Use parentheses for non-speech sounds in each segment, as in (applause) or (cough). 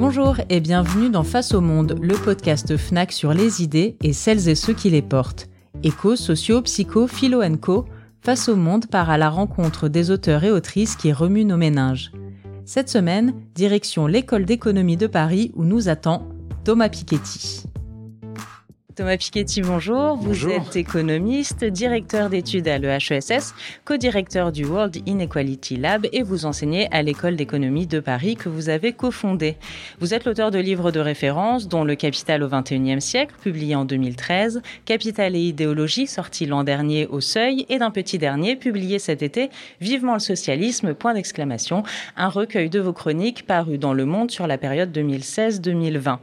Bonjour et bienvenue dans Face au Monde, le podcast FNAC sur les idées et celles et ceux qui les portent. Éco, socio, psycho, philo co, Face au Monde part à la rencontre des auteurs et autrices qui remuent nos méninges. Cette semaine, direction l'école d'économie de Paris où nous attend Thomas Piketty. Thomas Piketty, bonjour. Vous êtes économiste, directeur d'études à l'EHESS, co-directeur du World Inequality Lab et vous enseignez à l'école d'économie de Paris que vous avez cofondée. Vous êtes l'auteur de livres de référence dont Le Capital au XXIe siècle, publié en 2013, Capital et idéologie, sorti l'an dernier au Seuil, et d'un petit dernier, publié cet été, Vivement le socialisme, point d'exclamation, un recueil de vos chroniques paru dans Le Monde sur la période 2016-2020.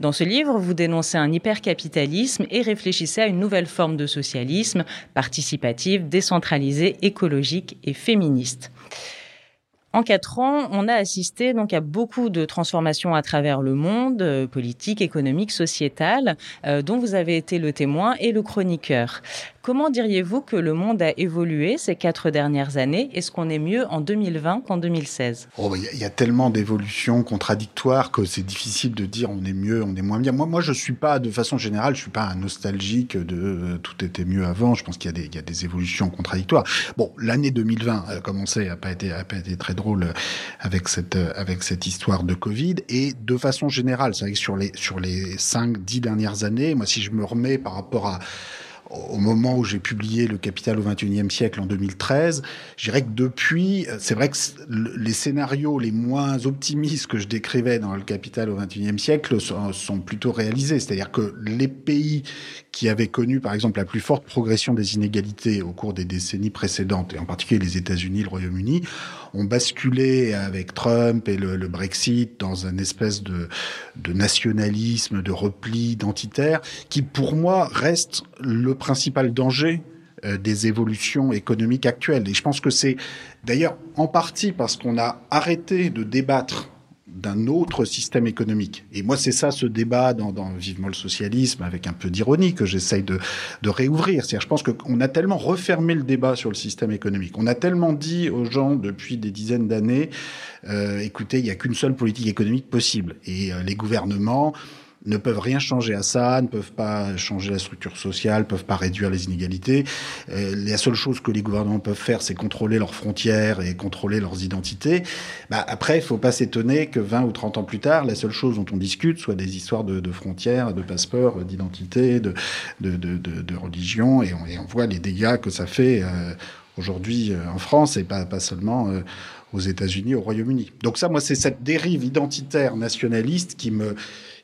Dans ce livre, vous dénoncez un hypercapitalisme et réfléchissait à une nouvelle forme de socialisme participatif, décentralisé, écologique et féministe. En quatre ans, on a assisté donc à beaucoup de transformations à travers le monde, euh, politique, économique, sociétal, euh, dont vous avez été le témoin et le chroniqueur. Comment diriez-vous que le monde a évolué ces quatre dernières années? Est-ce qu'on est mieux en 2020 qu'en 2016 Il y, a tellement d'évolutions contradictoires que c'est difficile de dire on est mieux, on est moins bien. Moi, moi je suis pas, de façon générale, je suis pas un nostalgique de euh, tout était mieux avant. Je pense qu'il y, y, a des évolutions contradictoires. Bon, l'année 2020 a commencé, a pas été, a pas été très drôle avec cette, avec cette histoire de Covid. Et de façon générale, c'est vrai que sur les, sur les cinq, dix dernières années, moi, si je me remets par rapport à au moment où j'ai publié Le Capital au XXIe siècle en 2013, je dirais que depuis, c'est vrai que les scénarios les moins optimistes que je décrivais dans Le Capital au XXIe siècle sont, plutôt réalisés. C'est-à-dire que les pays qui avaient connu, par exemple, la plus forte progression des inégalités au cours des décennies précédentes, et en particulier les États-Unis, le Royaume-Uni, ont basculé avec Trump et le, le Brexit dans une espèce de, de nationalisme, de repli identitaire, qui pour moi reste le principal danger euh, des évolutions économiques actuelles. Et je pense que c'est d'ailleurs en partie parce qu'on a arrêté de débattre d'un autre système économique. Et moi, c'est ça ce débat dans, dans, Vivement le socialisme, avec un peu d'ironie, que j'essaye de, de réouvrir. C'est-à-dire, je pense qu'on a tellement refermé le débat sur le système économique. On a tellement dit aux gens depuis des dizaines d'années, euh, écoutez, il n'y a qu'une seule politique économique possible. Et euh, les gouvernements ne peuvent rien changer à ça, ne peuvent pas changer la structure sociale, peuvent pas réduire les inégalités. Euh, la seule chose que les gouvernements peuvent faire, c'est contrôler leurs frontières et contrôler leurs identités. Bah, après, il faut pas s'étonner que 20 ou 30 ans plus tard, la seule chose dont on discute soit des histoires de, de frontières, de passeports, d'identité, de, de, de, de, religion, et on, et on, voit les dégâts que ça fait euh, aujourd'hui euh, en France et pas, pas seulement euh, aux États-Unis, au Royaume-Uni. Donc ça, moi, c'est cette dérive identitaire nationaliste qui me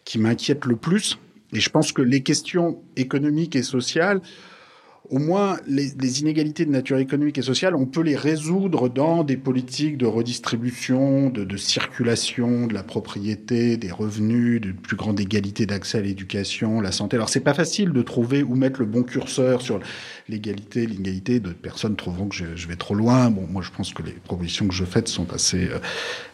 qui m'inquiète le plus. Et je pense que les questions économiques et sociales au moins les, inégalités de nature économique et sociale, on peut les résoudre dans des politiques de redistribution, de, de circulation de la propriété, des revenus, de plus grande égalité d'accès à l'éducation, la santé. Alors c'est pas facile de trouver où mettre le bon curseur sur l'égalité, l'inégalité. De personnes trouveront que je, vais trop loin. Bon, moi je pense que les propositions que je fais sont assez euh,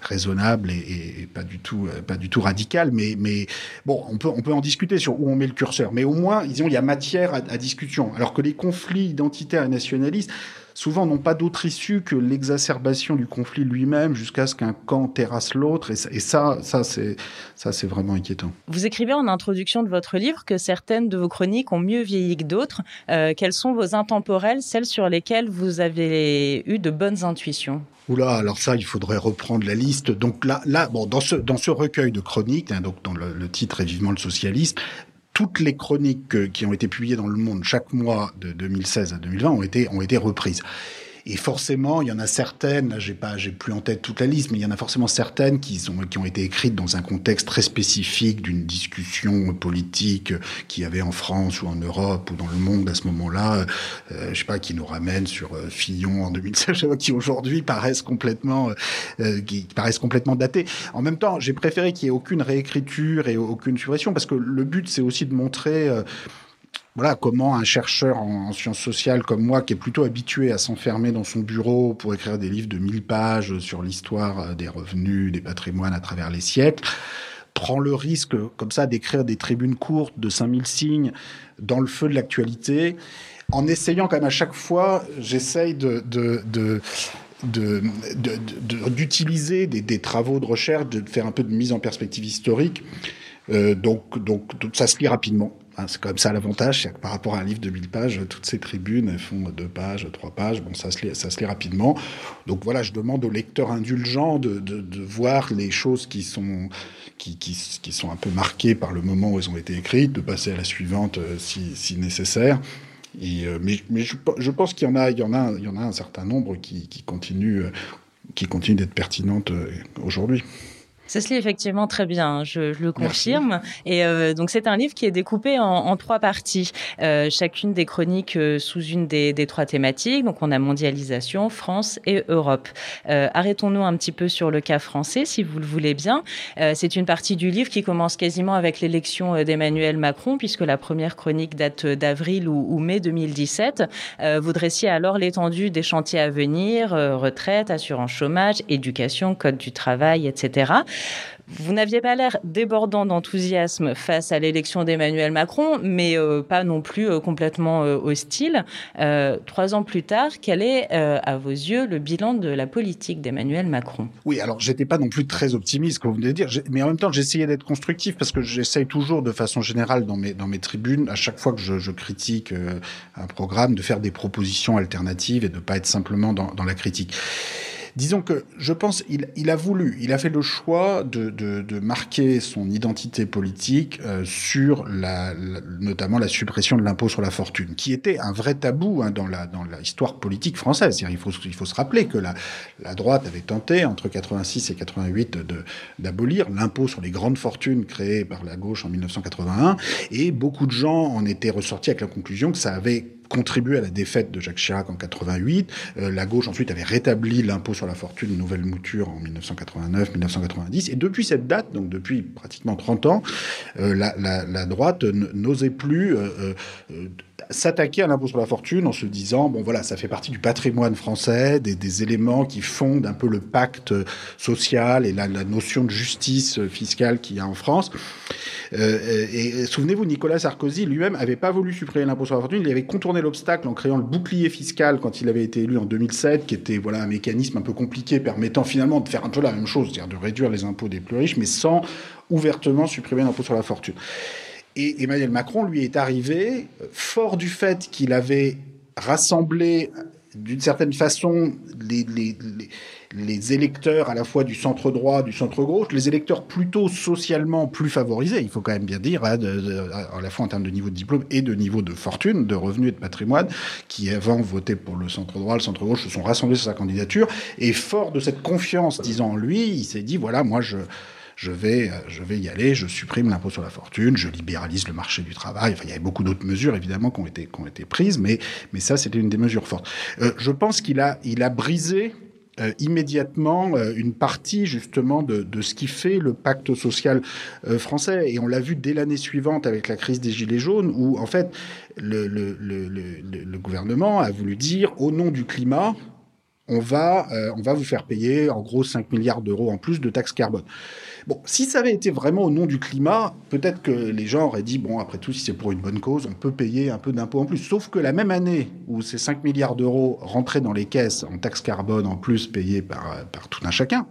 raisonnables et, et, pas du tout, euh, pas du tout radicales. Mais, mais bon, on peut, on peut en discuter sur où on met le curseur. Mais au moins, disons, il y a matière à, à discussion. Alors que les conflits identitaires et nationalistes souvent n'ont pas d'autre issue que l'exacerbation du conflit lui-même jusqu'à ce qu'un camp terrasse l'autre. Et, et, ça, ça c'est ça, c'est vraiment inquiétant. Vous écrivez en introduction de votre livre que certaines de vos chroniques ont mieux vieilli que d'autres. Euh, quelles sont vos intemporelles, celles sur lesquelles vous avez eu de bonnes intuitions? Oula, alors ça, il faudrait reprendre la liste. Donc là, là, bon, dans ce dans ce recueil de chroniques, hein, donc dont le, le titre est vivement le socialiste, toutes les chroniques qui ont été publiées dans Le Monde chaque mois de 2016 à 2020 ont été, ont été reprises. Et forcément, il y en a certaines, là, j'ai pas, j'ai plus en tête toute la liste, mais il y en a forcément certaines qui sont, qui ont été écrites dans un contexte très spécifique d'une discussion politique qui y avait en France ou en Europe ou dans le monde à ce moment-là. Euh, je sais pas, qui nous ramène sur euh, Fillon en 2016, (laughs) qui aujourd'hui paraissent complètement, euh, qui paraissent complètement datés. En même temps, j'ai préféré qu'il y ait aucune réécriture et aucune suppression parce que le but, c'est aussi de montrer, euh, voilà comment un chercheur en, en, sciences sociales comme moi, qui est plutôt habitué à s'enfermer dans son bureau pour écrire des livres de 1000 pages sur l'histoire des revenus, des patrimoines à travers les siècles, prend le risque comme ça d'écrire des tribunes courtes de 5000 signes dans le feu de l'actualité, en essayant quand même à chaque fois, j'essaye d'utiliser de, des, travaux de recherche, de faire un peu de mise en perspective historique. Euh, donc, donc, ça se lit rapidement. C'est comme ça l'avantage, c'est que par rapport à un livre de 1000 pages, toutes ces tribunes, elles font deux pages, trois pages, bon, ça se lit, ça se lit rapidement. Donc voilà, je demande aux lecteurs indulgents de, voir les choses qui sont, qui, sont un peu marquées par le moment où elles ont été écrites, de passer à la suivante euh, si, nécessaire. Et, euh, mais, je, pense qu'il y en a, il y en a, il y en a un certain nombre qui, qui continuent, qui continuent d'être pertinentes aujourd'hui. Ça se lit effectivement très bien, hein, je, je le confirme. Et euh, donc c'est un livre qui est découpé en, en trois parties, euh, chacune des chroniques euh, sous une des, des, trois thématiques. Donc on a mondialisation, France et Europe. Euh, arrêtons-nous un petit peu sur le cas français, si vous le voulez bien. Euh, c'est une partie du livre qui commence quasiment avec l'élection euh, d'Emmanuel Macron, puisque la première chronique date d'avril ou, ou, mai 2017. vous dressiez alors l'étendue des chantiers à venir, retraite, assurance chômage, éducation, code du travail, etc. Vous n'aviez pas l'air débordant d'enthousiasme face à l'élection d'Emmanuel Macron, mais euh, pas non plus euh, complètement euh, hostile. Trois ans plus tard, quel est, à vos yeux, le bilan de la politique d'Emmanuel Macron? Oui, alors j'étais pas non plus très optimiste, comme vous venez de dire, mais en même temps j'essayais d'être constructif parce que j'essaye toujours, de façon générale, dans mes, tribunes, à chaque fois que je, critique un programme, de faire des propositions alternatives et de pas être simplement dans la critique. Disons que je pense il, il a voulu, il a fait le choix de, de, de marquer son identité politique euh, sur la, la, notamment la suppression de l'impôt sur la fortune, qui était un vrai tabou hein, dans la dans l'histoire politique française. Il faut il faut se rappeler que la, la droite avait tenté entre 86 et 88 d'abolir l'impôt sur les grandes fortunes créé par la gauche en 1981, et beaucoup de gens en étaient ressortis avec la conclusion que ça avait contribué à la défaite de Jacques Chirac en 88. Euh, la gauche ensuite avait rétabli l'impôt sur la fortune, nouvelle mouture en 1989-1990. Et depuis cette date, donc depuis pratiquement 30 ans, euh, la, droite n'osait plus euh, s'attaquer à l'impôt sur la fortune en se disant bon voilà ça fait partie du patrimoine français des, éléments qui fondent un peu le pacte social et la notion de justice fiscale qu'il y a en France euh, et, et souvenez-vous Nicolas Sarkozy lui-même avait pas voulu supprimer l'impôt sur la fortune. Il avait contourné l'obstacle en créant le bouclier fiscal quand il avait été élu en 2007 qui était voilà un mécanisme un peu compliqué permettant finalement de faire un peu la même chose c'est-à-dire de réduire les impôts des plus riches mais sans ouvertement supprimer l'impôt sur la fortune. Et Emmanuel Macron, lui, est arrivé fort du fait qu'il avait rassemblé d'une certaine façon les, les électeurs à la fois du centre droit, du centre gauche, les électeurs plutôt socialement plus favorisés, il faut quand même bien dire, hein, à la fois en termes de niveau de diplôme et de niveau de fortune, de revenus et de patrimoine, qui avant votaient pour le centre droit, le centre gauche, se sont rassemblés sur sa candidature, et fort de cette confiance, disant en lui, il s'est dit, voilà, moi je je vais, je vais y aller, je supprime l'impôt sur la fortune, je libéralise le marché du travail. Il y avait beaucoup d'autres mesures, évidemment, qui ont été, qui ont été prises, mais, mais ça, c'était une des mesures fortes. Euh, je pense qu'il a, il a brisé euh, immédiatement euh, une partie justement de, de ce qui fait le pacte social euh, français. Et on l'a vu dès l'année suivante avec la crise des gilets jaunes où en fait le, le, le, le gouvernement a voulu dire au nom du climat on va, euh, on va vous faire payer en gros 5 milliards d'euros en plus de taxes carbone. Bon, si ça avait été vraiment au nom du climat, peut-être que les gens auraient dit, bon, après tout, si c'est pour une bonne cause, on peut payer un peu d'impôts en plus. Sauf que la même année où ces 5 milliards d'euros rentraient dans les caisses en taxes carbone en plus payées par, par tout un chacun,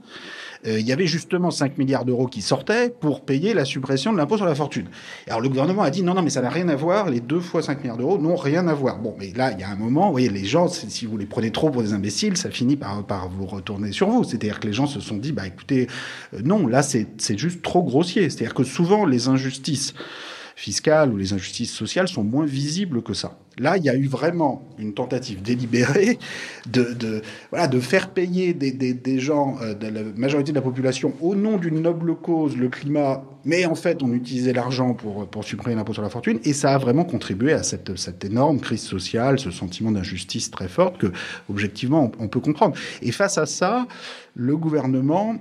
euh, il y avait justement 5 milliards d'euros qui sortaient pour payer la suppression de l'impôt sur la fortune. Alors le gouvernement a dit non, non, mais ça n'a rien à voir, les deux fois 5 milliards d'euros n'ont rien à voir. Bon, mais là, il y a un moment, vous voyez, les gens, si vous les prenez trop pour des imbéciles, ça finit par, par vous retourner sur vous. C'est-à-dire que les gens se sont dit, bah écoutez, euh, non, là, c'est juste trop grossier. C'est-à-dire que souvent, les injustices fiscales ou les injustices sociales sont moins visibles que ça. Là, il y a eu vraiment une tentative délibérée de, faire payer des, gens, euh, de la majorité de la population, au nom d'une noble cause, le climat, mais en fait, on utilisait l'argent pour, supprimer l'impôt sur la fortune, et ça a vraiment contribué à cette, énorme crise sociale, ce sentiment d'injustice très forte que, objectivement, on peut comprendre. Et face à ça, le gouvernement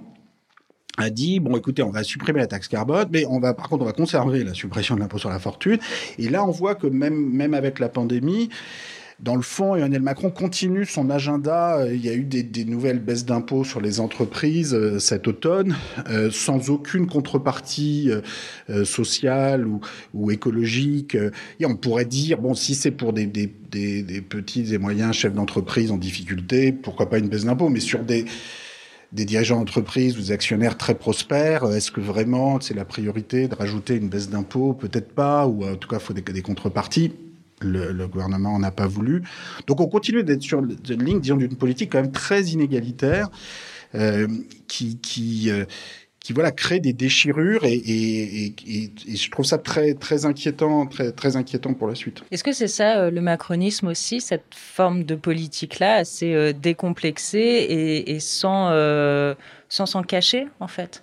a dit bon écoutez on va supprimer la taxe carbone mais on va par contre on va conserver la suppression de l'impôt sur la fortune et là on voit que même même avec la pandémie dans le fond, Emmanuel Macron continue son agenda. Il y a eu des, nouvelles baisses d'impôts sur les entreprises euh, cet automne, euh, sans aucune contrepartie euh, sociale ou, écologique. Et on pourrait dire, bon, si c'est pour des, des, petits et moyens chefs d'entreprise en difficulté, pourquoi pas une baisse d'impôts Mais sur des des dirigeants d'entreprise ou des actionnaires très prospères, est-ce que vraiment c'est la priorité de rajouter une baisse d'impôts? Peut-être pas, ou en tout cas, il faut des, contreparties le, gouvernement n'a pas voulu. Donc on continue d'être sur une ligne, disons, d'une politique quand même très inégalitaire, euh, qui, qui, euh, qui voilà crée des déchirures et, et, et, et, je trouve ça très très inquiétant, très très inquiétant pour la suite. Est-ce que c'est ça euh, le macronisme aussi, cette forme de politique là, assez euh, décomplexée et, sans sans s'en cacher en fait?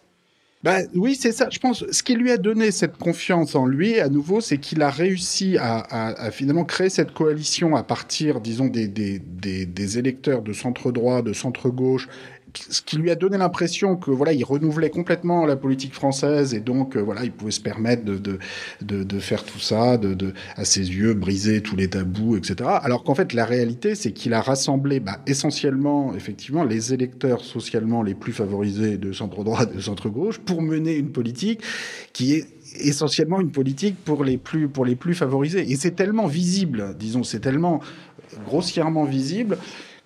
Bah, oui, c'est ça. Je pense ce qui lui a donné cette confiance en lui, à nouveau, c'est qu'il a réussi à, à, à, finalement créer cette coalition à partir, disons, des, des, des, des électeurs de centre droit, de centre gauche ce qui lui a donné l'impression que voilà, il renouvelait complètement la politique française et donc euh, voilà, il pouvait se permettre de, de, de, faire tout ça, de, de, à ses yeux, briser tous les tabous, etc. Alors qu'en fait, la réalité, c'est qu'il a rassemblé bah, essentiellement, effectivement, les électeurs socialement les plus favorisés de centre droit de centre gauche pour mener une politique qui est essentiellement une politique pour les plus pour les plus favorisés et c'est tellement visible disons c'est tellement grossièrement visible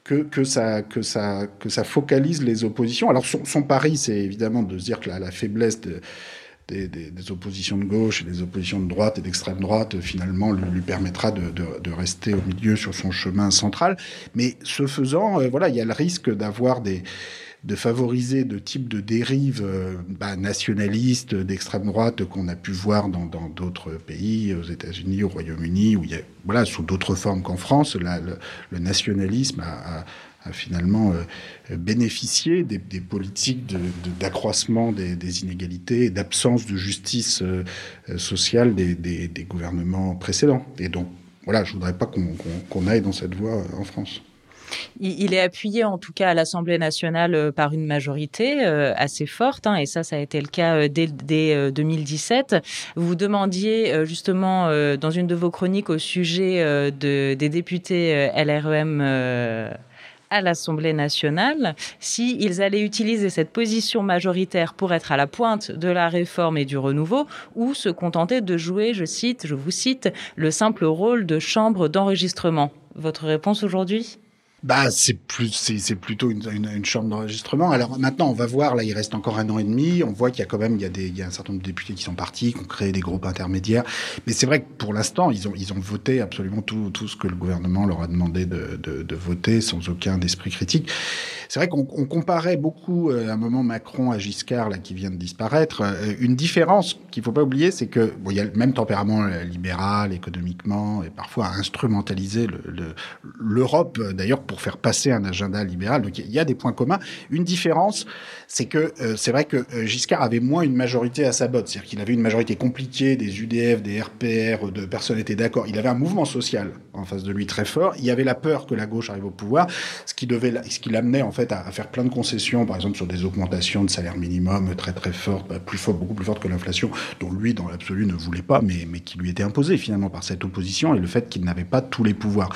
que, que, ça, que, ça, que ça focalise les oppositions. Alors son, pari, c'est évidemment de se dire que la, faiblesse de, des, des, oppositions de gauche et des oppositions de droite et d'extrême droite, finalement, lui, permettra de, de, de, rester au milieu sur son chemin central. Mais ce faisant, euh, voilà, il y a le risque d'avoir des de favoriser de types de dérives euh, bah, nationalistes d'extrême droite qu'on a pu voir dans d'autres pays, aux États-Unis, au Royaume-Uni, où il voilà, sous d'autres formes qu'en France, le, nationalisme a, finalement euh, bénéficié des, politiques d'accroissement de, de, des, inégalités et d'absence de justice euh, sociale des, gouvernements précédents. Et donc, voilà, je voudrais pas qu'on qu qu aille dans cette voie en France. Il est appuyé en tout cas à l'Assemblée nationale euh, par une majorité euh, assez forte, hein, et ça, ça a été le cas euh, dès, dès 2017. Vous demandiez justement dans une de vos chroniques au sujet de, des députés LREM à l'Assemblée nationale s'ils allaient utiliser cette position majoritaire pour être à la pointe de la réforme et du renouveau ou se contenter de jouer, je cite, je vous cite, le simple rôle de chambre d'enregistrement. Votre réponse aujourd'hui? Bah, c'est plus, c'est plutôt une, une, une chambre d'enregistrement. Alors maintenant, on va voir. Là, il reste encore un an et demi. On voit qu'il y a quand même, il y a des, il y a un certain nombre de députés qui sont partis, qui ont créé des groupes intermédiaires. Mais c'est vrai que pour l'instant, ils ont, ils ont voté absolument tout, tout ce que le gouvernement leur a demandé de, de, de voter, sans aucun esprit critique. C'est vrai qu'on comparait beaucoup euh, à un moment Macron à Giscard, là, qui vient de disparaître. Euh, une différence qu'il faut pas oublier, c'est que bon, il y a le même tempérament euh, libéral, économiquement, et parfois à instrumentaliser l'Europe, le, d'ailleurs pour faire passer un agenda libéral. Donc il y a des points communs. Une différence, c'est que c'est vrai que Giscard avait moins une majorité à sa botte, c'est-à-dire qu'il avait une majorité compliquée des UDF, des RPR, de personnes étaient d'accord. Il avait un mouvement social en face de lui très fort. Il y avait la peur que la gauche arrive au pouvoir, ce qui devait, ce qui l'amenait en fait à, faire plein de concessions, par exemple sur des augmentations de salaire minimum très très fortes, bah, beaucoup plus fortes que l'inflation, dont lui dans l'absolu ne voulait pas, mais qui lui était imposée finalement par cette opposition et le fait qu'il n'avait pas tous les pouvoirs.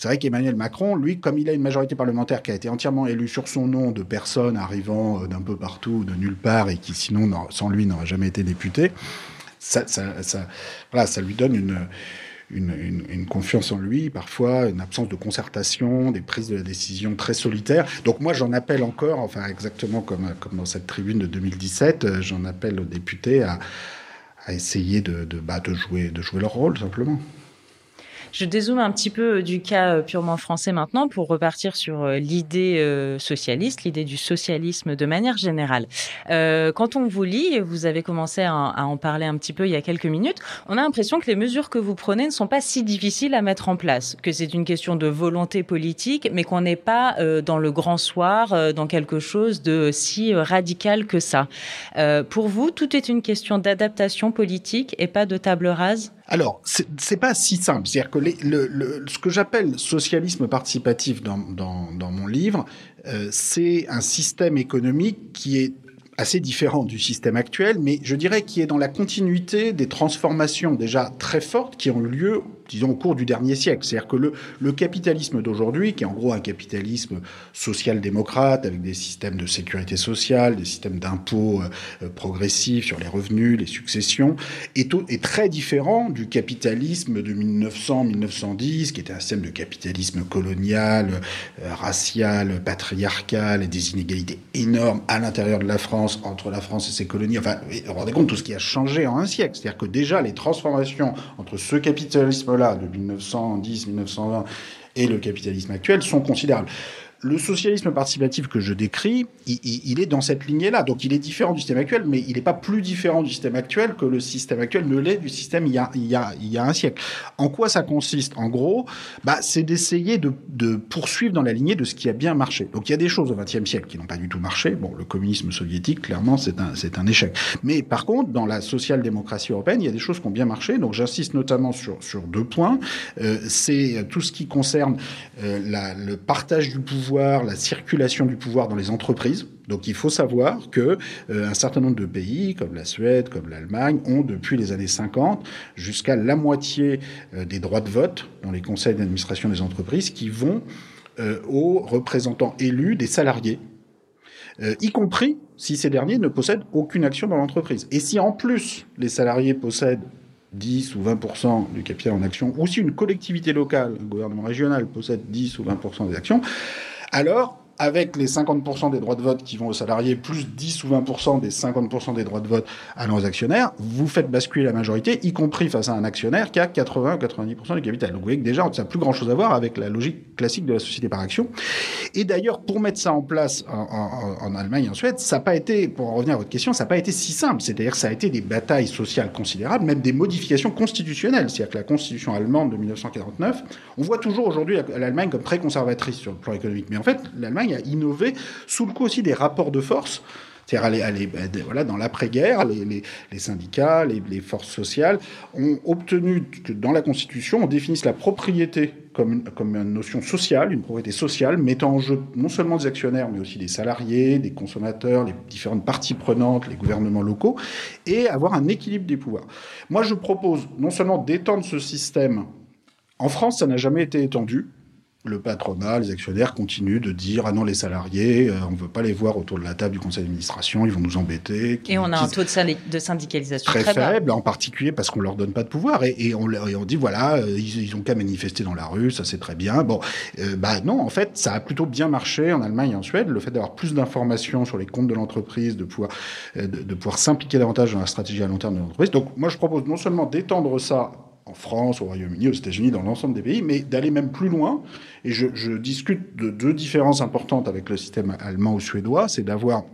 C'est vrai qu'Emmanuel Macron, lui, comme il a une majorité parlementaire qui a été entièrement élue sur son nom de personnes arrivant euh, d'un peu partout, de nulle part, et qui sinon, sans lui, n'aurait jamais été député, ça lui donne une, une, confiance en lui, parfois une absence de concertation, des prises de décision très solitaires. Donc moi, j'en appelle encore, enfin exactement comme, comme dans cette tribune de 2017, euh, j'en appelle aux députés à, essayer de, bah, de, jouer, de jouer leur rôle, simplement. Je dézoome un petit peu du cas purement français maintenant pour repartir sur l'idée socialiste, l'idée du socialisme de manière générale. Euh, quand on vous lit, vous avez commencé à, en parler un petit peu il y a quelques minutes, on a l'impression que les mesures que vous prenez ne sont pas si difficiles à mettre en place, que c'est une question de volonté politique, mais qu'on n'est pas euh, dans le grand soir, euh, dans quelque chose de si radical que ça. Euh, pour vous, tout est une question d'adaptation politique et pas de table rase? Alors, c'est pas si simple. C'est-à-dire que le, ce que j'appelle socialisme participatif dans, dans, mon livre, euh, c'est un système économique qui est assez différent du système actuel, mais je dirais qui est dans la continuité des transformations déjà très fortes qui ont eu lieu disons, au cours du dernier siècle. C'est-à-dire que le, capitalisme d'aujourd'hui, qui est en gros un capitalisme social-démocrate, avec des systèmes de sécurité sociale, des systèmes d'impôts euh, progressifs sur les revenus, les successions, est, est très différent du capitalisme de 1900-1910, qui était un système de capitalisme colonial, euh, racial, patriarcal, et des inégalités énormes à l'intérieur de la France, entre la France et ses colonies. Enfin, vous vous rendez compte tout ce qui a changé en un siècle. C'est-à-dire que déjà, les transformations entre ce capitalisme de 1910-1920 et le capitalisme actuel sont considérables le socialisme participatif que je décris, il, est dans cette lignée-là. Donc il est différent du système actuel, mais il n'est pas plus différent du système actuel que le système actuel ne l'est du système il y, a, un siècle. En quoi ça consiste? En gros, bah, c'est d'essayer de, poursuivre dans la lignée de ce qui a bien marché. Donc il y a des choses au XXe siècle qui n'ont pas du tout marché. Bon, le communisme soviétique, clairement, c'est un, échec. Mais par contre, dans la social-démocratie européenne, il y a des choses qui ont bien marché. Donc j'insiste notamment sur, deux points. Euh, c'est tout ce qui concerne euh, le partage du pouvoir la circulation du pouvoir dans les entreprises. Donc il faut savoir que euh, un certain nombre de pays, comme la Suède, comme l'Allemagne, ont depuis les années 50 jusqu'à la moitié euh, des droits de vote dans les conseils d'administration des entreprises qui vont euh, aux représentants élus des salariés, y compris si ces derniers ne possèdent aucune action dans l'entreprise. Et si en plus les salariés possèdent 10 ou 20% du capital en action, ou si une collectivité locale, un gouvernement régional possède 10 ou 20% des actions, alors avec les 50% des droits de vote qui vont aux salariés, plus 10 ou 20% des 50% des droits de vote à nos actionnaires, vous faites basculer la majorité, y compris face à un actionnaire qui a 80 ou 90% du capital. Donc vous voyez que déjà, ça n'a plus grand-chose à voir avec la logique classique de la société par action. Et d'ailleurs, pour mettre ça en place en, Allemagne et en Suède, ça n'a pas été, pour en revenir à votre question, ça n'a pas été si simple. C'est-à-dire ça a été des batailles sociales considérables, même des modifications constitutionnelles. C'est-à-dire que la constitution allemande de 1949, on voit toujours aujourd'hui l'Allemagne comme très conservatrice sur le plan économique. Mais en fait, l'Allemagne a innové sous le coup aussi des rapports de force. C'est-à-dire, voilà, dans l'après-guerre, les, syndicats, les, les, forces sociales ont obtenu que dans la Constitution, on définisse la propriété comme une, comme une notion sociale, une propriété sociale, mettant en jeu non seulement des actionnaires, mais aussi des salariés, des consommateurs, les différentes parties prenantes, les gouvernements locaux, et avoir un équilibre des pouvoirs. Moi, je propose non seulement d'étendre ce système. En France, ça n'a jamais été étendu le patronat, les actionnaires continuent de dire ah non les salariés, euh, on veut pas les voir autour de la table du conseil d'administration, ils vont nous embêter. Et on a un taux de, syndicalisation très, faible, en particulier parce qu'on leur donne pas de pouvoir et, et, on, on, dit voilà euh, ils, ils, ont qu'à manifester dans la rue, ça c'est très bien. Bon, euh, bah non en fait ça a plutôt bien marché en Allemagne et en Suède. Le fait d'avoir plus d'informations sur les comptes de l'entreprise, de pouvoir de, de pouvoir s'impliquer davantage dans la stratégie à long terme de l'entreprise. Donc moi je propose non seulement d'étendre ça en France, au Royaume-Uni, aux États-Unis, dans l'ensemble des pays, mais d'aller même plus loin. Et je, discute de deux différences importantes avec le système allemand ou suédois, c'est d'avoir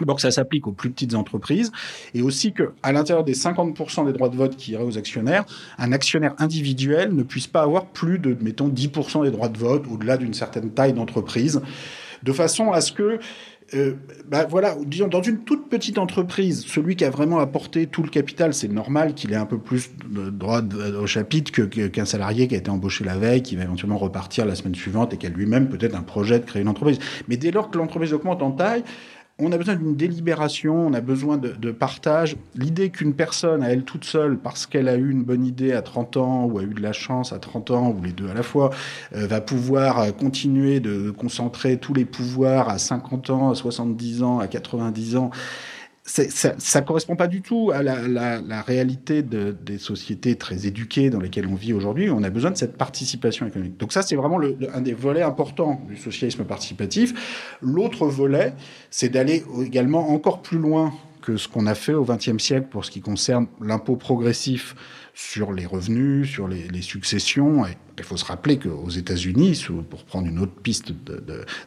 D'abord que ça s'applique aux plus petites entreprises et aussi que à l'intérieur des 50% des droits de vote qui iraient aux actionnaires, un actionnaire individuel ne puisse pas avoir plus de, mettons, 10% des droits de vote au-delà d'une certaine taille d'entreprise, de façon à ce que euh, bah voilà, disons, dans une toute petite entreprise, celui qui a vraiment apporté tout le capital, c'est normal qu'il ait un peu plus de droit au chapitre qu'un que, salarié qui a été embauché la veille, qui va éventuellement repartir la semaine suivante et qui a lui-même peut-être un projet de créer une entreprise. Mais dès lors que l'entreprise augmente en taille, on a besoin d'une délibération, on a besoin de, partage. L'idée qu'une personne, à elle toute seule, parce qu'elle a eu une bonne idée à 30 ans, ou a eu de la chance à 30 ans, ou les deux à la fois, euh, va pouvoir euh, continuer de concentrer tous les pouvoirs à 50 ans, à 70 ans, à 90 ans, ça, ça correspond pas du tout à la, la, la réalité de, des sociétés très éduquées dans lesquelles on vit aujourd'hui. On a besoin de cette participation économique. Donc ça, c'est vraiment le, un des volets importants du socialisme participatif. L'autre volet, c'est d'aller également encore plus loin que ce qu'on a fait au XXe siècle pour ce qui concerne l'impôt progressif sur les revenus, sur les, les successions. Et il faut se rappeler qu'aux États-Unis, pour prendre une autre piste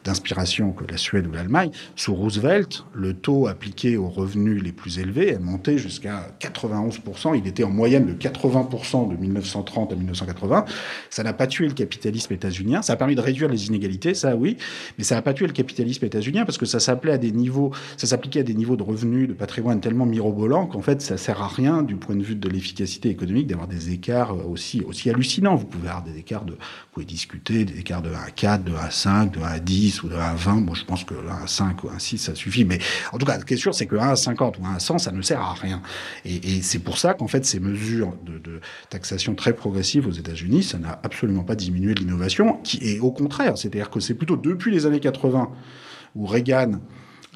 d'inspiration que la Suède ou l'Allemagne, sous Roosevelt, le taux appliqué aux revenus les plus élevés est monté jusqu'à 91%. Il était en moyenne de 80% de 1930 à 1980. Ça n'a pas tué le capitalisme états-unien. Ça a permis de réduire les inégalités, ça oui, mais ça n'a pas tué le capitalisme états-unien parce que ça s'appliquait à des niveaux de revenus, de patrimoine tellement mirobolants qu'en fait, ça sert à rien du point de vue de l'efficacité économique d'avoir des écarts aussi, aussi hallucinants. Vous pouvez avoir des écarts de, vous pouvez discuter, des écarts de 1 à 4, de 1 à 5, de 1 à 10 ou de 1 à 20. Moi, je pense que 1 à 5 ou 1 à 6, ça suffit. Mais en tout cas, ce qui est sûr, c'est que 1 à 50 ou 1 à 100, ça ne sert à rien. Et, et c'est pour ça qu'en fait, ces mesures de, de taxation très progressives aux États-Unis, ça n'a absolument pas diminué l'innovation, qui est au contraire. C'est-à-dire que c'est plutôt depuis les années 80 où Reagan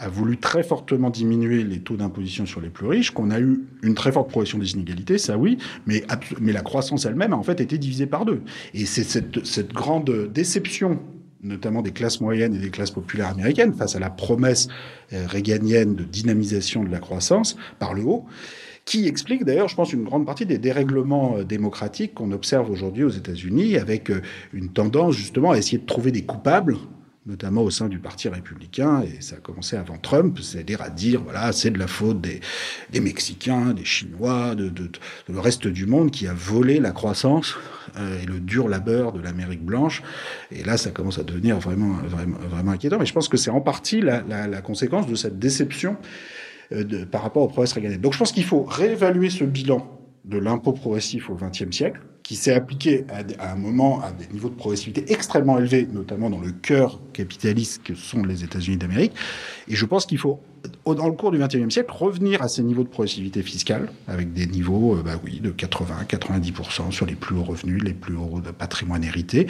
a voulu très fortement diminuer les taux d'imposition sur les plus riches, qu'on a eu une très forte progression des inégalités, ça oui, mais, mais la croissance elle-même a en fait été divisée par deux. Et c'est cette, cette grande déception notamment des classes moyennes et des classes populaires américaines, face à la promesse euh, réganienne de dynamisation de la croissance par le haut, qui explique d'ailleurs, je pense, une grande partie des dérèglements euh, démocratiques qu'on observe aujourd'hui aux États-Unis, avec euh, une tendance justement à essayer de trouver des coupables notamment au sein du Parti républicain, et ça a commencé avant Trump, c'est-à-dire à dire, voilà, c'est de la faute des, des Mexicains, des Chinois, de, de, de, le reste du monde qui a volé la croissance euh, et le dur labeur de l'Amérique blanche. Et là, ça commence à devenir vraiment, vraiment, vraiment inquiétant. Mais je pense que c'est en partie la, la, la, conséquence de cette déception euh, de, par rapport au progrès régalien. Donc je pense qu'il faut réévaluer ce bilan de l'impôt progressif au XXe siècle, qui s'est appliqué à, un moment à des niveaux de progressivité extrêmement élevés, notamment dans le cœur capitaliste que sont les États-Unis d'Amérique. Et je pense qu'il faut, dans le cours du XXIe siècle, revenir à ces niveaux de progressivité fiscale, avec des niveaux, euh, bah oui, de 80-90% sur les plus hauts revenus, les plus hauts de patrimoine hérité.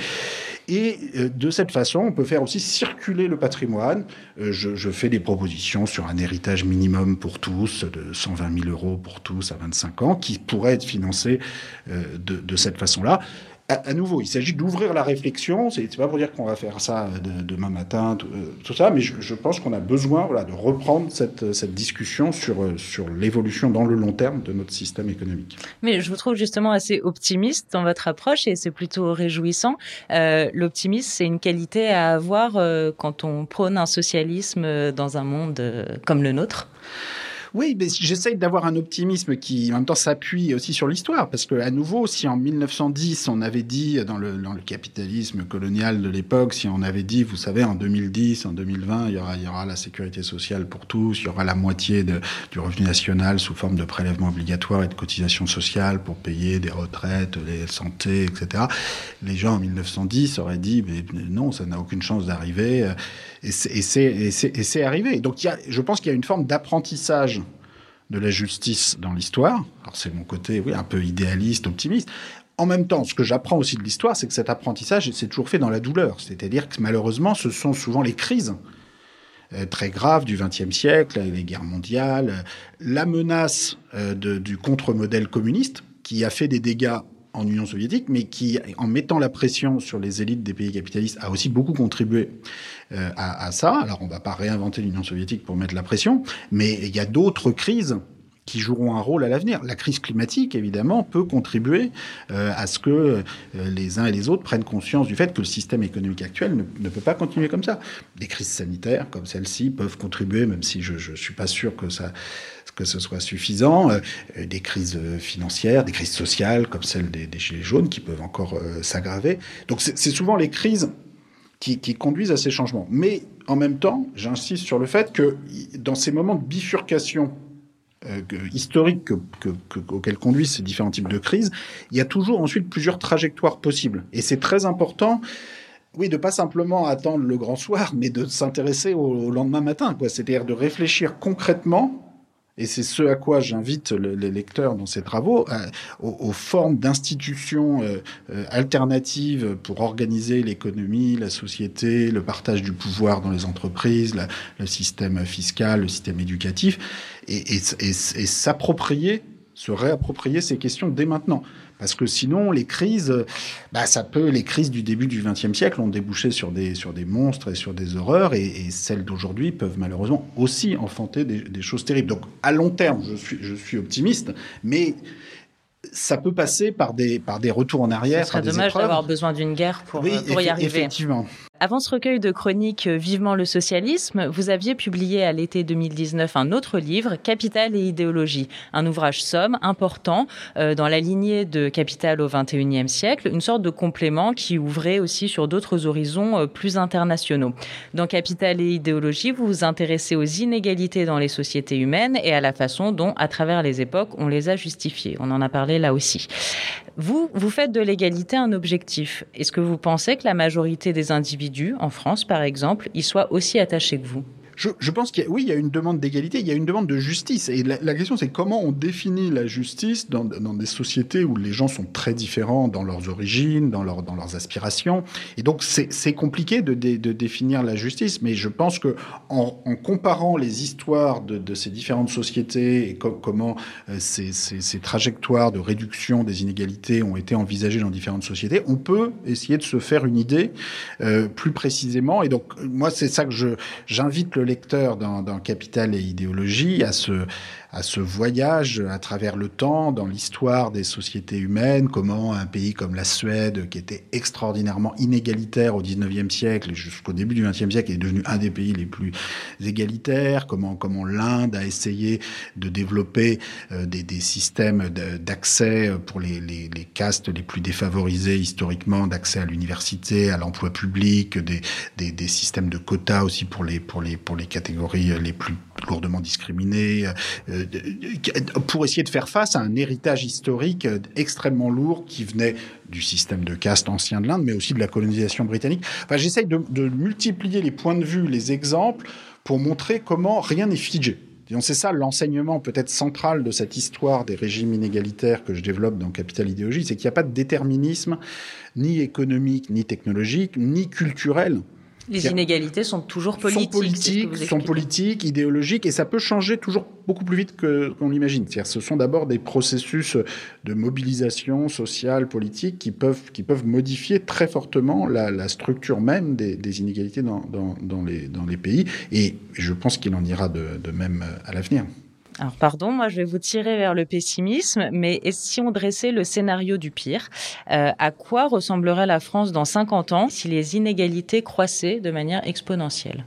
Et euh, de cette façon, on peut faire aussi circuler le patrimoine. Euh, je, fais des propositions sur un héritage minimum pour tous, de 120 000 euros pour tous à 25 ans, qui pourrait être financé de cette façon-là à, nouveau, il s'agit d'ouvrir la réflexion. C'est pas pour dire qu'on va faire ça de, demain matin, tout, euh, ça, mais je, pense qu'on a besoin de reprendre cette, cette discussion sur, euh, l'évolution dans le long terme de notre système économique. Mais je vous trouve justement assez optimiste dans votre approche et c'est plutôt réjouissant. Euh, L'optimisme, c'est une qualité à avoir euh, quand on prône un socialisme dans un monde euh, comme le nôtre. Oui, mais j'essaye d'avoir un optimisme qui, en même temps, s'appuie aussi sur l'histoire. Parce que, à nouveau, si en 1910, on avait dit, dans le, capitalisme colonial de l'époque, si on avait dit, vous savez, en 2010, en 2020, il y aura, la sécurité sociale pour tous, il y aura la moitié de, du revenu national sous forme de prélèvement obligatoire et de cotisation sociale pour payer des retraites, les santé, etc. Les gens en 1910 auraient dit, mais non, ça n'a aucune chance d'arriver. Et c'est arrivé. Donc, y a, je pense qu'il y a une forme d'apprentissage de la justice dans l'histoire. Alors, c'est mon côté, oui, un peu idéaliste, optimiste. En même temps, ce que j'apprends aussi de l'histoire, c'est que cet apprentissage, c'est toujours fait dans la douleur. C'est-à-dire que malheureusement, ce sont souvent les crises euh, très graves du XXe siècle, les guerres mondiales, la menace euh, du contre-modèle communiste qui a fait des dégâts en Union soviétique, mais qui, en mettant la pression sur les élites des pays capitalistes, a aussi beaucoup contribué euh, à, ça. Alors, on ne va pas réinventer l'Union soviétique pour mettre la pression, mais il y a d'autres crises qui joueront un rôle à l'avenir. La crise climatique, évidemment, peut contribuer euh, à ce que euh, les uns et les autres prennent conscience du fait que le système économique actuel ne, ne peut pas continuer comme ça. Des crises sanitaires comme celle-ci peuvent contribuer, même si je ne suis pas sûr que ça que ce soit suffisant, euh, des crises financières, des crises sociales comme celle des, gilets jaunes qui peuvent encore euh, s'aggraver. Donc c'est souvent les crises qui, conduisent à ces changements. Mais en même temps, j'insiste sur le fait que dans ces moments de bifurcation euh, historique que, que, que, auxquels conduisent ces différents types de crises, il y a toujours ensuite plusieurs trajectoires possibles. Et c'est très important oui, de pas simplement attendre le grand soir, mais de s'intéresser au, lendemain matin. C'est-à-dire de réfléchir concrètement et c'est ce à quoi j'invite le, les lecteurs dans ces travaux, euh, aux, formes d'institutions euh, euh, alternatives pour organiser l'économie, la société, le partage du pouvoir dans les entreprises, le système fiscal, le système éducatif, et s'approprier, se réapproprier ces questions dès maintenant. Parce que sinon, les crises, bah, ça peut, les crises du début du XXe siècle ont débouché sur des, sur des monstres et sur des horreurs, et, et celles d'aujourd'hui peuvent malheureusement aussi enfanter des, des, choses terribles. Donc, à long terme, je suis, je suis optimiste, mais ça peut passer par des, par des retours en arrière. Ce serait dommage d'avoir besoin d'une guerre pour, oui, pour y arriver. Effectivement. Avant ce recueil de chroniques Vivement le socialisme, vous aviez publié à l'été 2019 un autre livre, Capital et idéologie, un ouvrage somme, important, euh, dans la lignée de Capital au XXIe siècle, une sorte de complément qui ouvrait aussi sur d'autres horizons euh, plus internationaux. Dans Capital et idéologie, vous vous intéressez aux inégalités dans les sociétés humaines et à la façon dont, à travers les époques, on les a justifiées. On en a parlé là aussi. Vous, vous faites de l'égalité un objectif. Est-ce que vous pensez que la majorité des individus, en France par exemple, y soient aussi attachés que vous? Je, pense qu'il y a, oui, il y a une demande d'égalité, il y a une demande de justice. Et la, question, c'est comment on définit la justice dans, des sociétés où les gens sont très différents dans leurs origines, dans, dans leurs aspirations. Et donc, c'est compliqué de, définir la justice. Mais je pense que en, comparant les histoires de, ces différentes sociétés et comment euh, ces, trajectoires de réduction des inégalités ont été envisagées dans différentes sociétés, on peut essayer de se faire une idée euh, plus précisément. Et donc, moi, c'est ça que j'invite le lecteur dans, dans Capital et idéologie à se à ce voyage à travers le temps dans l'histoire des sociétés humaines, comment un pays comme la Suède, qui était extraordinairement inégalitaire au 19e siècle jusqu'au début du 20e siècle, est devenu un des pays les plus égalitaires, comment, comment l'Inde a essayé de développer euh, des, des, systèmes d'accès pour les, les, les, castes les plus défavorisés historiquement, d'accès à l'université, à l'emploi public, des, des, des, systèmes de quotas aussi pour les, pour les, pour les catégories les plus lourdement discriminées, euh, pour essayer de faire face à un héritage historique extrêmement lourd qui venait du système de caste ancien de l'Inde, mais aussi de la colonisation britannique. J'essaye de, multiplier les points de vue, les exemples, pour montrer comment rien n'est figé. C'est ça l'enseignement peut-être central de cette histoire des régimes inégalitaires que je développe dans Capital Idéologie, c'est qu'il n'y a pas de déterminisme ni économique, ni technologique, ni culturel les inégalités sont toujours politiques. Sont politiques, sont politiques, idéologiques, et ça peut changer toujours beaucoup plus vite qu'on l'imagine. ce sont d'abord des processus de mobilisation sociale, politique, qui peuvent, qui peuvent modifier très fortement la, structure même des, inégalités dans, dans, les, dans les pays. Et je pense qu'il en ira de, de même à l'avenir. Alors pardon, moi je vais vous tirer vers le pessimisme, mais si on dressait le scénario du pire, euh, à quoi ressemblerait la France dans 50 ans si les inégalités croissaient de manière exponentielle?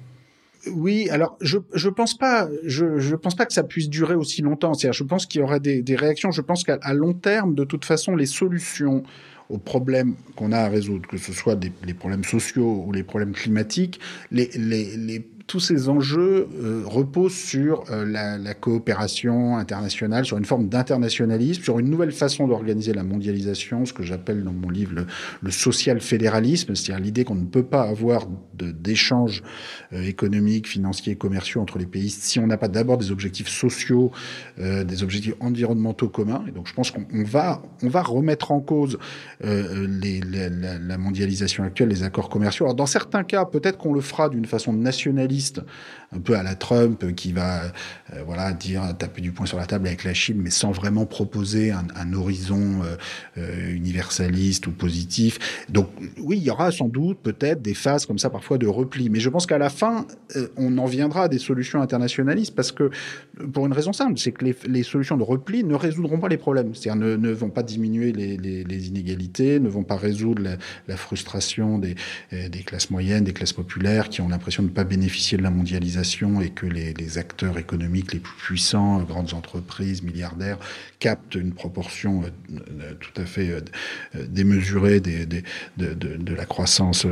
Oui, alors je je pense pas je je pense pas que ça puisse durer aussi longtemps. C'est-à-dire, je pense qu'il y des, des réactions. Je pense qu'à long terme, de toute façon, les solutions aux problèmes qu'on a à résoudre, que ce soit des, les problèmes sociaux ou les problèmes climatiques, les, les, les tous ces enjeux euh, reposent sur euh, la, coopération internationale, sur une forme d'internationalisme, sur une nouvelle façon d'organiser la mondialisation, ce que j'appelle dans mon livre le, social fédéralisme, c'est-à-dire l'idée qu'on ne peut pas avoir d'échanges euh, économiques, financiers, commerciaux entre les pays si on n'a pas d'abord des objectifs sociaux, des objectifs environnementaux communs. Et donc je pense qu'on va, on va remettre en cause la, la mondialisation actuelle, les accords commerciaux. Alors dans certains cas, peut-être qu'on le fera d'une façon nationaliste un peu à la Trump, qui va euh, voilà dire taper du poing sur la table avec la Chine, mais sans vraiment proposer un, horizon euh, euh, universaliste ou positif. Donc oui, il y aura sans doute peut-être des phases comme ça parfois de repli, mais je pense qu'à la fin, on en viendra à des solutions internationalistes parce que pour une raison simple, c'est que les, solutions de repli ne résoudront pas les problèmes, c'est-à-dire ne, vont pas diminuer les, inégalités, ne vont pas résoudre la, frustration des, des classes moyennes, des classes populaires qui ont l'impression de ne pas bénéficier de la mondialisation et que les, acteurs économiques les plus puissants, grandes entreprises, milliardaires, captent une proportion euh, euh, tout à fait euh, démesurée de, la croissance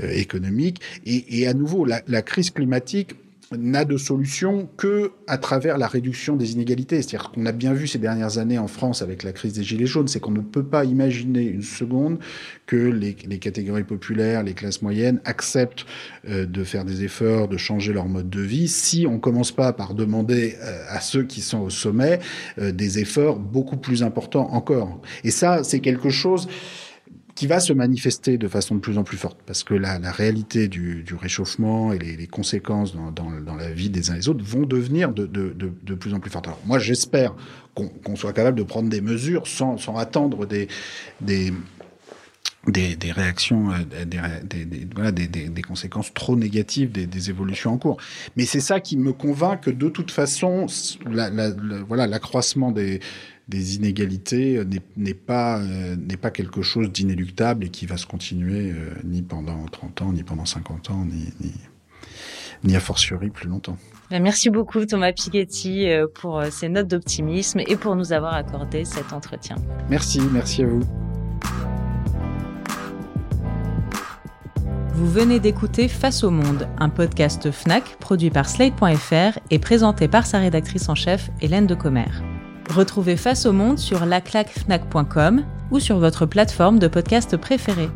économique. Et, à nouveau, la crise climatique n'a de solution que à travers la réduction des inégalités. C'est-à-dire qu'on a bien vu ces dernières années en France avec la crise des Gilets jaunes, c'est qu'on ne peut pas imaginer une seconde que les, catégories populaires, les classes moyennes acceptent euh, de faire des efforts, de changer leur mode de vie, si on commence pas par demander euh, à ceux qui sont au sommet euh, des efforts beaucoup plus importants encore. Et ça, c'est quelque chose qui va se manifester de façon de plus en plus forte, parce que la, réalité du, réchauffement et les, conséquences dans, la vie des uns et des autres vont devenir de, de, de, de plus en plus fortes. Alors moi, j'espère qu'on soit capable de prendre des mesures sans, sans attendre des, des des, des, réactions, euh, des, des, voilà, des, conséquences trop négatives des, évolutions en cours. Mais c'est ça qui me convainc que de toute façon, la, la, voilà, l'accroissement des, inégalités euh, n'est pas, euh, n'est pas quelque chose d'inéluctable et qui va se continuer euh, ni pendant 30 ans, ni pendant 50 ans, ni, ni, ni a fortiori plus longtemps. Ben, merci beaucoup Thomas Piketty pour ces notes d'optimisme et pour nous avoir accordé cet entretien. Merci, merci à vous. Vous venez d'écouter Face au Monde, un podcast FNAC produit par Slate.fr et présenté par sa rédactrice en chef Hélène de Commer. Retrouvez Face au Monde sur laclacfnac.com ou sur votre plateforme de podcast préférée.